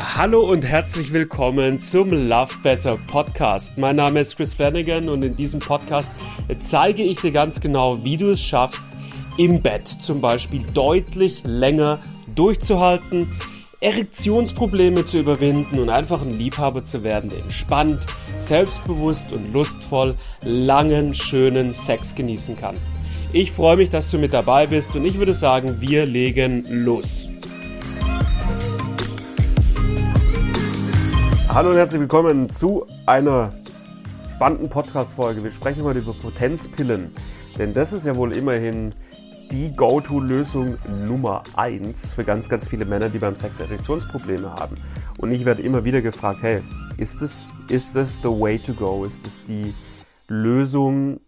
Hallo und herzlich willkommen zum Love Better Podcast. Mein Name ist Chris Flanagan und in diesem Podcast zeige ich dir ganz genau, wie du es schaffst, im Bett zum Beispiel deutlich länger durchzuhalten, Erektionsprobleme zu überwinden und einfach ein Liebhaber zu werden, der entspannt, selbstbewusst und lustvoll langen, schönen Sex genießen kann. Ich freue mich, dass du mit dabei bist und ich würde sagen, wir legen los. Hallo und herzlich willkommen zu einer spannenden Podcast-Folge. Wir sprechen heute über Potenzpillen, denn das ist ja wohl immerhin die Go-To-Lösung Nummer 1 für ganz, ganz viele Männer, die beim Sex Erektionsprobleme haben. Und ich werde immer wieder gefragt, hey, ist das, ist das the way to go? Ist das die Lösung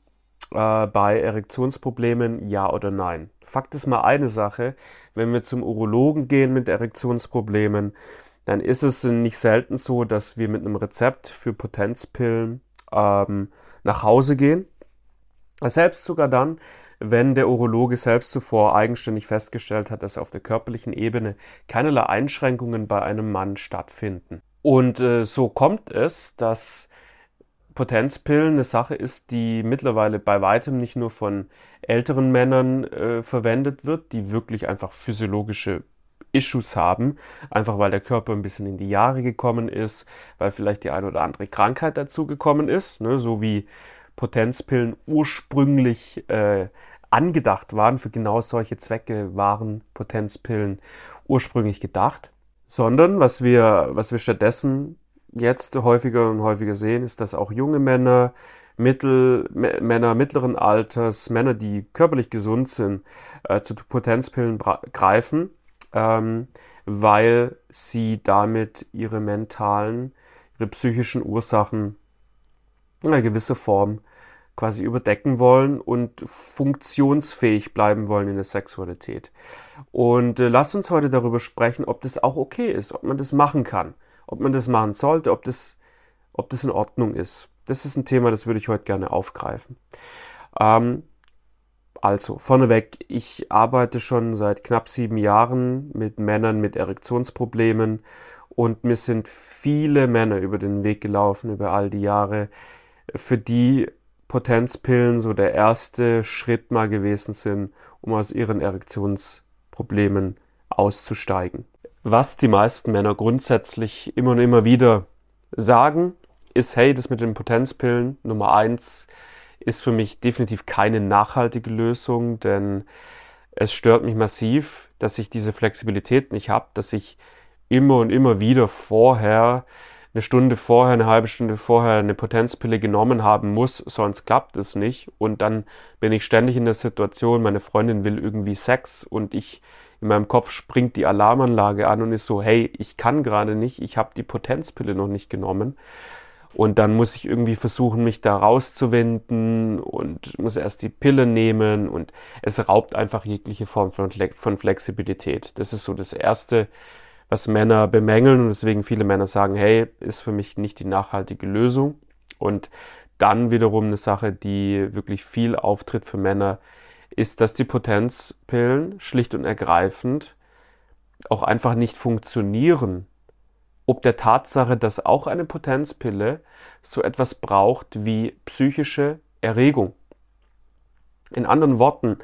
äh, bei Erektionsproblemen, ja oder nein? Fakt ist mal eine Sache, wenn wir zum Urologen gehen mit Erektionsproblemen, dann ist es nicht selten so, dass wir mit einem Rezept für Potenzpillen ähm, nach Hause gehen. Selbst sogar dann, wenn der Urologe selbst zuvor eigenständig festgestellt hat, dass auf der körperlichen Ebene keinerlei Einschränkungen bei einem Mann stattfinden. Und äh, so kommt es, dass Potenzpillen eine Sache ist, die mittlerweile bei weitem nicht nur von älteren Männern äh, verwendet wird, die wirklich einfach physiologische Issues haben, einfach weil der Körper ein bisschen in die Jahre gekommen ist, weil vielleicht die eine oder andere Krankheit dazu gekommen ist, ne, so wie Potenzpillen ursprünglich äh, angedacht waren, für genau solche Zwecke waren Potenzpillen ursprünglich gedacht, sondern was wir, was wir stattdessen jetzt häufiger und häufiger sehen, ist, dass auch junge Männer, Mittel, Männer mittleren Alters, Männer, die körperlich gesund sind, äh, zu Potenzpillen greifen ähm, weil sie damit ihre mentalen, ihre psychischen Ursachen in einer gewissen Form quasi überdecken wollen und funktionsfähig bleiben wollen in der Sexualität. Und äh, lasst uns heute darüber sprechen, ob das auch okay ist, ob man das machen kann, ob man das machen sollte, ob das, ob das in Ordnung ist. Das ist ein Thema, das würde ich heute gerne aufgreifen. Ähm, also, vorneweg, ich arbeite schon seit knapp sieben Jahren mit Männern mit Erektionsproblemen und mir sind viele Männer über den Weg gelaufen über all die Jahre, für die Potenzpillen so der erste Schritt mal gewesen sind, um aus ihren Erektionsproblemen auszusteigen. Was die meisten Männer grundsätzlich immer und immer wieder sagen, ist, hey, das mit den Potenzpillen Nummer eins ist für mich definitiv keine nachhaltige Lösung, denn es stört mich massiv, dass ich diese Flexibilität nicht habe, dass ich immer und immer wieder vorher, eine Stunde vorher, eine halbe Stunde vorher eine Potenzpille genommen haben muss, sonst klappt es nicht. Und dann bin ich ständig in der Situation, meine Freundin will irgendwie Sex und ich in meinem Kopf springt die Alarmanlage an und ist so, hey, ich kann gerade nicht, ich habe die Potenzpille noch nicht genommen. Und dann muss ich irgendwie versuchen, mich da rauszuwinden und muss erst die Pille nehmen und es raubt einfach jegliche Form von, Flexibilität. Das ist so das Erste, was Männer bemängeln und deswegen viele Männer sagen, hey, ist für mich nicht die nachhaltige Lösung. Und dann wiederum eine Sache, die wirklich viel auftritt für Männer, ist, dass die Potenzpillen schlicht und ergreifend auch einfach nicht funktionieren ob der Tatsache, dass auch eine Potenzpille so etwas braucht wie psychische Erregung. In anderen Worten,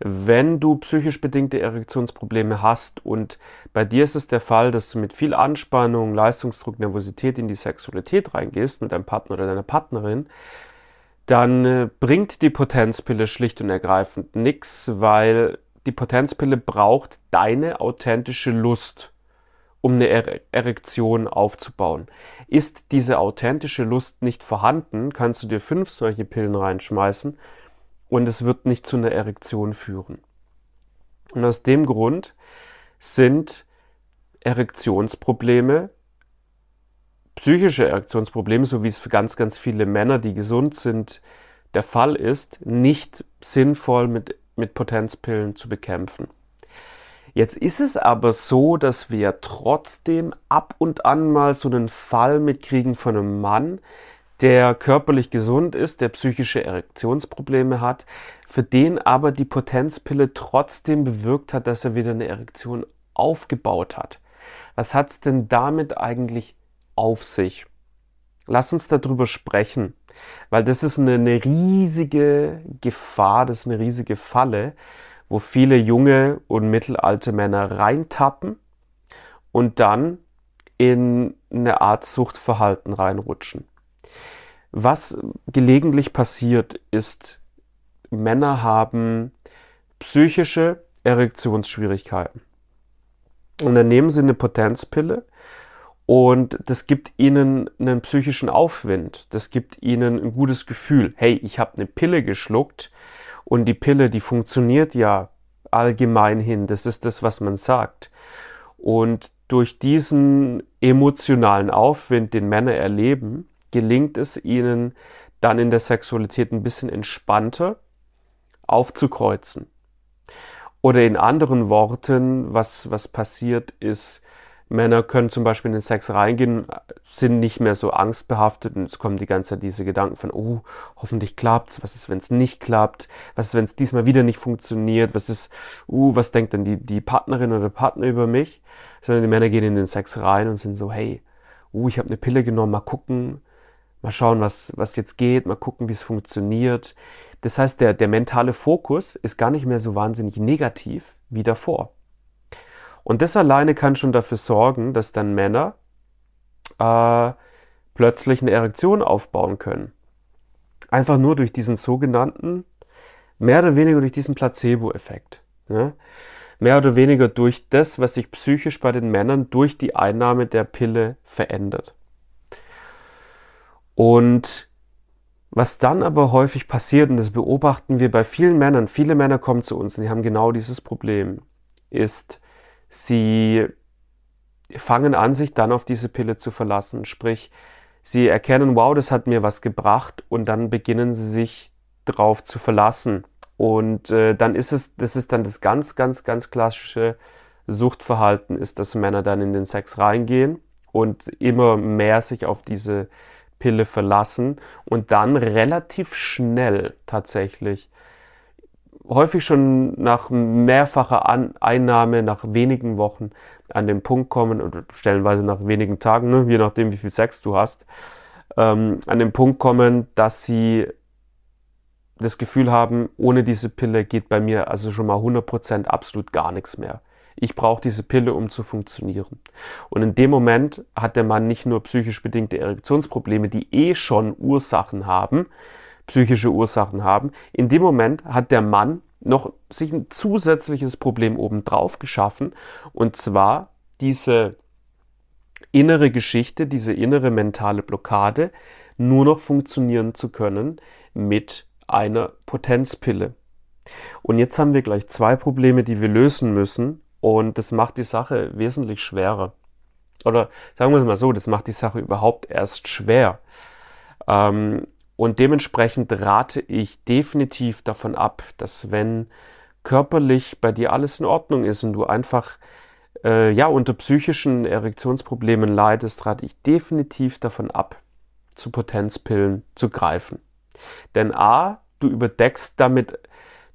wenn du psychisch bedingte Erektionsprobleme hast und bei dir ist es der Fall, dass du mit viel Anspannung, Leistungsdruck, Nervosität in die Sexualität reingehst mit deinem Partner oder deiner Partnerin, dann äh, bringt die Potenzpille schlicht und ergreifend nichts, weil die Potenzpille braucht deine authentische Lust um eine Erektion aufzubauen. Ist diese authentische Lust nicht vorhanden, kannst du dir fünf solche Pillen reinschmeißen und es wird nicht zu einer Erektion führen. Und aus dem Grund sind Erektionsprobleme, psychische Erektionsprobleme, so wie es für ganz, ganz viele Männer, die gesund sind, der Fall ist, nicht sinnvoll mit, mit Potenzpillen zu bekämpfen. Jetzt ist es aber so, dass wir trotzdem ab und an mal so einen Fall mitkriegen von einem Mann, der körperlich gesund ist, der psychische Erektionsprobleme hat, für den aber die Potenzpille trotzdem bewirkt hat, dass er wieder eine Erektion aufgebaut hat. Was hat es denn damit eigentlich auf sich? Lass uns darüber sprechen, weil das ist eine, eine riesige Gefahr, das ist eine riesige Falle, wo viele junge und mittelalte Männer reintappen und dann in eine Art Suchtverhalten reinrutschen. Was gelegentlich passiert, ist, Männer haben psychische Erektionsschwierigkeiten. Und dann nehmen sie eine Potenzpille und das gibt ihnen einen psychischen Aufwind. Das gibt ihnen ein gutes Gefühl. Hey, ich habe eine Pille geschluckt und die Pille, die funktioniert ja allgemein hin. Das ist das, was man sagt. Und durch diesen emotionalen Aufwind, den Männer erleben, gelingt es ihnen dann in der Sexualität ein bisschen entspannter aufzukreuzen. Oder in anderen Worten, was, was passiert ist, Männer können zum Beispiel in den Sex reingehen, sind nicht mehr so angstbehaftet und es kommen die ganze Zeit diese Gedanken von, oh, hoffentlich klappt's, was ist, wenn es nicht klappt, was ist, wenn es diesmal wieder nicht funktioniert, was ist, uh, was denkt denn die, die Partnerin oder Partner über mich, sondern die Männer gehen in den Sex rein und sind so, hey, uh, ich habe eine Pille genommen, mal gucken, mal schauen, was, was jetzt geht, mal gucken, wie es funktioniert. Das heißt, der, der mentale Fokus ist gar nicht mehr so wahnsinnig negativ wie davor. Und das alleine kann schon dafür sorgen, dass dann Männer äh, plötzlich eine Erektion aufbauen können. Einfach nur durch diesen sogenannten, mehr oder weniger durch diesen Placebo-Effekt. Ne? Mehr oder weniger durch das, was sich psychisch bei den Männern durch die Einnahme der Pille verändert. Und was dann aber häufig passiert, und das beobachten wir bei vielen Männern, viele Männer kommen zu uns und die haben genau dieses Problem, ist, sie fangen an, sich dann auf diese Pille zu verlassen. Sprich, sie erkennen, wow, das hat mir was gebracht und dann beginnen sie sich drauf zu verlassen. Und äh, dann ist es, das ist dann das ganz, ganz, ganz klassische Suchtverhalten, ist, dass Männer dann in den Sex reingehen und immer mehr sich auf diese Pille verlassen und dann relativ schnell tatsächlich, häufig schon nach mehrfacher An Einnahme, nach wenigen Wochen an den Punkt kommen oder stellenweise nach wenigen Tagen, ne, je nachdem wie viel Sex du hast, ähm, an den Punkt kommen, dass sie das Gefühl haben, ohne diese Pille geht bei mir also schon mal 100% absolut gar nichts mehr ich brauche diese Pille, um zu funktionieren. Und in dem Moment hat der Mann nicht nur psychisch bedingte Erektionsprobleme, die eh schon Ursachen haben, psychische Ursachen haben. In dem Moment hat der Mann noch sich ein zusätzliches Problem obendrauf geschaffen, und zwar diese innere Geschichte, diese innere mentale Blockade, nur noch funktionieren zu können mit einer Potenzpille. Und jetzt haben wir gleich zwei Probleme, die wir lösen müssen, und das macht die Sache wesentlich schwerer. Oder sagen wir es mal so, das macht die Sache überhaupt erst schwer. Ähm, und dementsprechend rate ich definitiv davon ab, dass wenn körperlich bei dir alles in Ordnung ist und du einfach äh, ja unter psychischen Erektionsproblemen leidest, rate ich definitiv davon ab, zu Potenzpillen zu greifen. Denn a, du überdeckst damit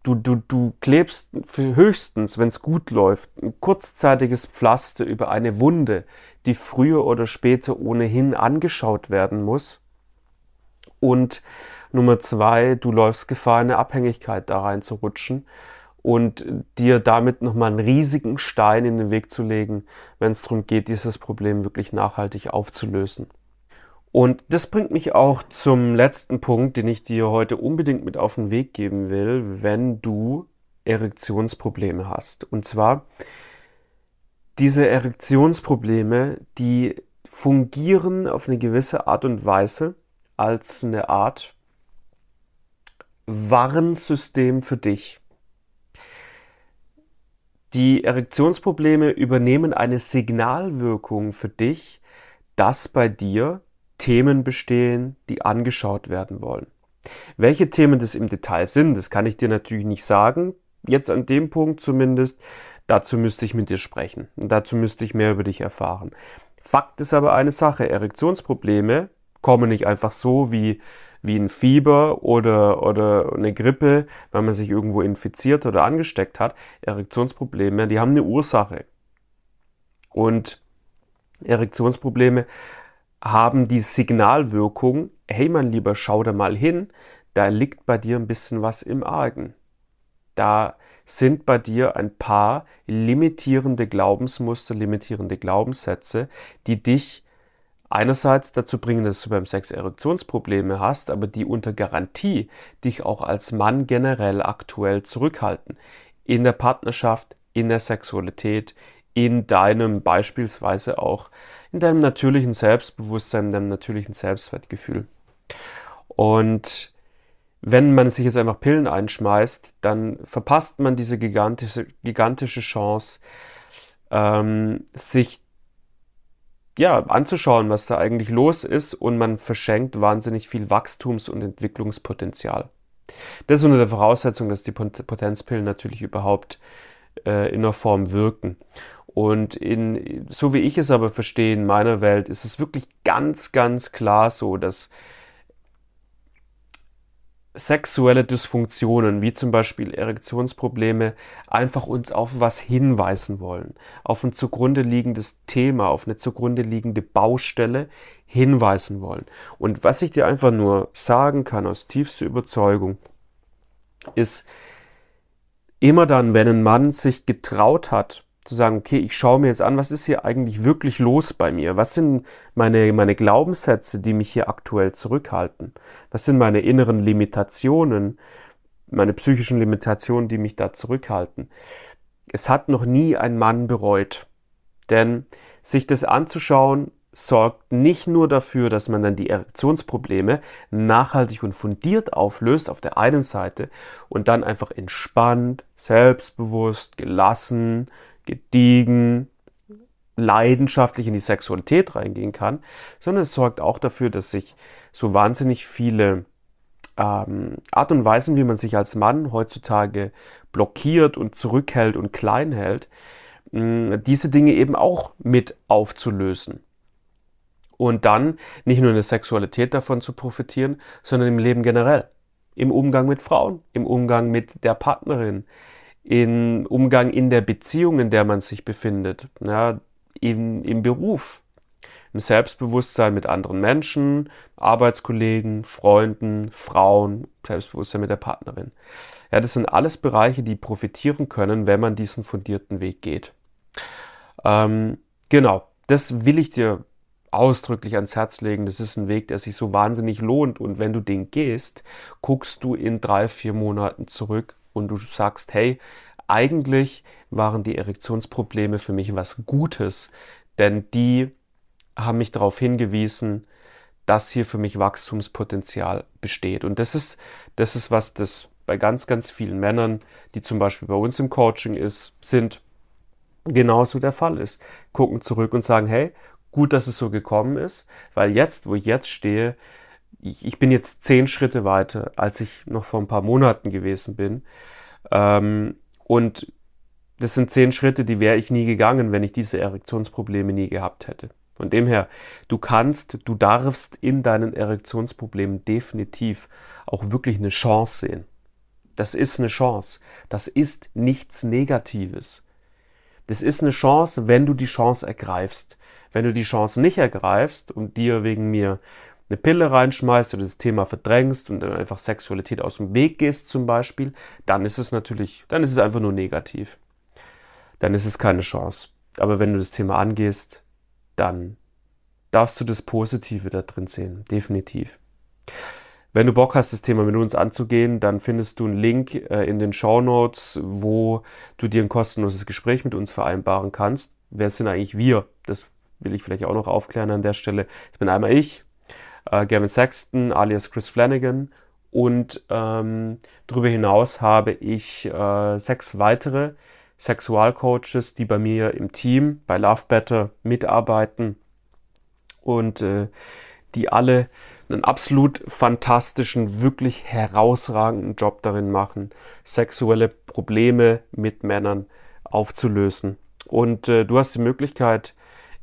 Du, du, du klebst höchstens, wenn es gut läuft, ein kurzzeitiges Pflaster über eine Wunde, die früher oder später ohnehin angeschaut werden muss. Und Nummer zwei, du läufst Gefahr, eine Abhängigkeit da reinzurutschen und dir damit nochmal einen riesigen Stein in den Weg zu legen, wenn es darum geht, dieses Problem wirklich nachhaltig aufzulösen. Und das bringt mich auch zum letzten Punkt, den ich dir heute unbedingt mit auf den Weg geben will, wenn du Erektionsprobleme hast. Und zwar diese Erektionsprobleme, die fungieren auf eine gewisse Art und Weise als eine Art Warnsystem für dich. Die Erektionsprobleme übernehmen eine Signalwirkung für dich, dass bei dir Themen bestehen, die angeschaut werden wollen. Welche Themen das im Detail sind, das kann ich dir natürlich nicht sagen, jetzt an dem Punkt zumindest. Dazu müsste ich mit dir sprechen und dazu müsste ich mehr über dich erfahren. Fakt ist aber eine Sache, Erektionsprobleme kommen nicht einfach so wie, wie ein Fieber oder, oder eine Grippe, weil man sich irgendwo infiziert oder angesteckt hat. Erektionsprobleme, die haben eine Ursache. Und Erektionsprobleme haben die Signalwirkung, hey mein Lieber, schau da mal hin, da liegt bei dir ein bisschen was im Argen. Da sind bei dir ein paar limitierende Glaubensmuster, limitierende Glaubenssätze, die dich einerseits dazu bringen, dass du beim Sex Erektionsprobleme hast, aber die unter Garantie dich auch als Mann generell aktuell zurückhalten. In der Partnerschaft, in der Sexualität, in deinem beispielsweise auch in deinem natürlichen Selbstbewusstsein, in deinem natürlichen Selbstwertgefühl. Und wenn man sich jetzt einfach Pillen einschmeißt, dann verpasst man diese gigantische, gigantische Chance, ähm, sich ja, anzuschauen, was da eigentlich los ist und man verschenkt wahnsinnig viel Wachstums- und Entwicklungspotenzial. Das ist unter der Voraussetzung, dass die Potenzpillen natürlich überhaupt äh, in der Form wirken. Und in, so wie ich es aber verstehe in meiner Welt, ist es wirklich ganz, ganz klar so, dass sexuelle Dysfunktionen, wie zum Beispiel Erektionsprobleme, einfach uns auf was hinweisen wollen, auf ein zugrunde liegendes Thema, auf eine zugrunde liegende Baustelle hinweisen wollen. Und was ich dir einfach nur sagen kann aus tiefster Überzeugung, ist, immer dann, wenn ein Mann sich getraut hat, zu sagen, okay, ich schaue mir jetzt an, was ist hier eigentlich wirklich los bei mir? Was sind meine, meine Glaubenssätze, die mich hier aktuell zurückhalten? Was sind meine inneren Limitationen, meine psychischen Limitationen, die mich da zurückhalten? Es hat noch nie ein Mann bereut. Denn sich das anzuschauen, sorgt nicht nur dafür, dass man dann die Erektionsprobleme nachhaltig und fundiert auflöst auf der einen Seite und dann einfach entspannt, selbstbewusst, gelassen, gediegen, leidenschaftlich in die Sexualität reingehen kann, sondern es sorgt auch dafür, dass sich so wahnsinnig viele ähm, Art und Weisen, wie man sich als Mann heutzutage blockiert und zurückhält und klein hält, mh, diese Dinge eben auch mit aufzulösen. Und dann nicht nur in der Sexualität davon zu profitieren, sondern im Leben generell. Im Umgang mit Frauen, im Umgang mit der Partnerin, im Umgang in der Beziehung, in der man sich befindet, ja, im, im Beruf, im Selbstbewusstsein mit anderen Menschen, Arbeitskollegen, Freunden, Frauen, Selbstbewusstsein mit der Partnerin. Ja, das sind alles Bereiche, die profitieren können, wenn man diesen fundierten Weg geht. Ähm, genau, das will ich dir ausdrücklich ans Herz legen. Das ist ein Weg, der sich so wahnsinnig lohnt. Und wenn du den gehst, guckst du in drei, vier Monaten zurück und du sagst, hey, eigentlich waren die Erektionsprobleme für mich was Gutes, denn die haben mich darauf hingewiesen, dass hier für mich Wachstumspotenzial besteht. Und das ist, das ist was, das bei ganz, ganz vielen Männern, die zum Beispiel bei uns im Coaching ist, sind, genauso der Fall ist. Gucken zurück und sagen, hey, gut, dass es so gekommen ist, weil jetzt, wo ich jetzt stehe, ich, ich bin jetzt zehn Schritte weiter, als ich noch vor ein paar Monaten gewesen bin. Ähm, und das sind zehn Schritte, die wäre ich nie gegangen, wenn ich diese Erektionsprobleme nie gehabt hätte. Von dem her, du kannst, du darfst in deinen Erektionsproblemen definitiv auch wirklich eine Chance sehen. Das ist eine Chance. Das ist nichts Negatives. Das ist eine Chance, wenn du die Chance ergreifst. Wenn du die Chance nicht ergreifst und dir wegen mir eine Pille reinschmeißt oder das Thema verdrängst und dann einfach Sexualität aus dem Weg gehst zum Beispiel, dann ist es natürlich, dann ist es einfach nur negativ. Dann ist es keine Chance. Aber wenn du das Thema angehst, dann darfst du das Positive da drin sehen, definitiv. Wenn du Bock hast, das Thema mit uns anzugehen, dann findest du einen Link äh, in den Show Notes, wo du dir ein kostenloses Gespräch mit uns vereinbaren kannst. Wer sind eigentlich wir? Das will ich vielleicht auch noch aufklären an der Stelle. Das bin einmal ich, äh, Gavin Sexton alias Chris Flanagan und ähm, darüber hinaus habe ich äh, sechs weitere Sexualcoaches, die bei mir im Team bei Love Better mitarbeiten und äh, die alle einen absolut fantastischen, wirklich herausragenden Job darin machen, sexuelle Probleme mit Männern aufzulösen. Und äh, du hast die Möglichkeit,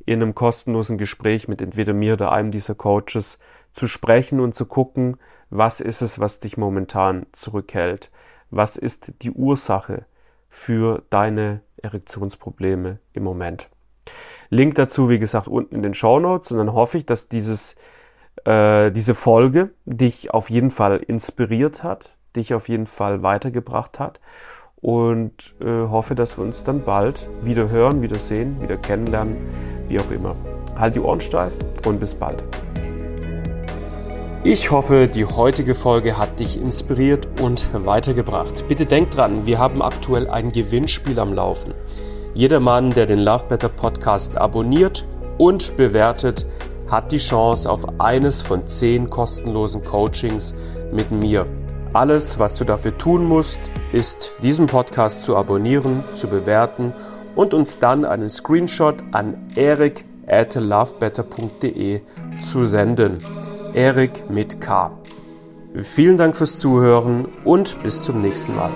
in einem kostenlosen Gespräch mit entweder mir oder einem dieser Coaches zu sprechen und zu gucken, was ist es, was dich momentan zurückhält? Was ist die Ursache für deine Erektionsprobleme im Moment? Link dazu, wie gesagt, unten in den Show Notes. Und dann hoffe ich, dass dieses, äh, diese Folge dich auf jeden Fall inspiriert hat, dich auf jeden Fall weitergebracht hat. Und äh, hoffe, dass wir uns dann bald wieder hören, wieder sehen, wieder kennenlernen, wie auch immer. Halt die Ohren steif und bis bald. Ich hoffe, die heutige Folge hat dich inspiriert und weitergebracht. Bitte denk dran, wir haben aktuell ein Gewinnspiel am Laufen. Jeder Mann, der den Love Better Podcast abonniert und bewertet, hat die Chance auf eines von zehn kostenlosen Coachings mit mir. Alles, was du dafür tun musst, ist diesen Podcast zu abonnieren, zu bewerten und uns dann einen Screenshot an erik at lovebetter.de zu senden. Erik mit K. Vielen Dank fürs Zuhören und bis zum nächsten Mal.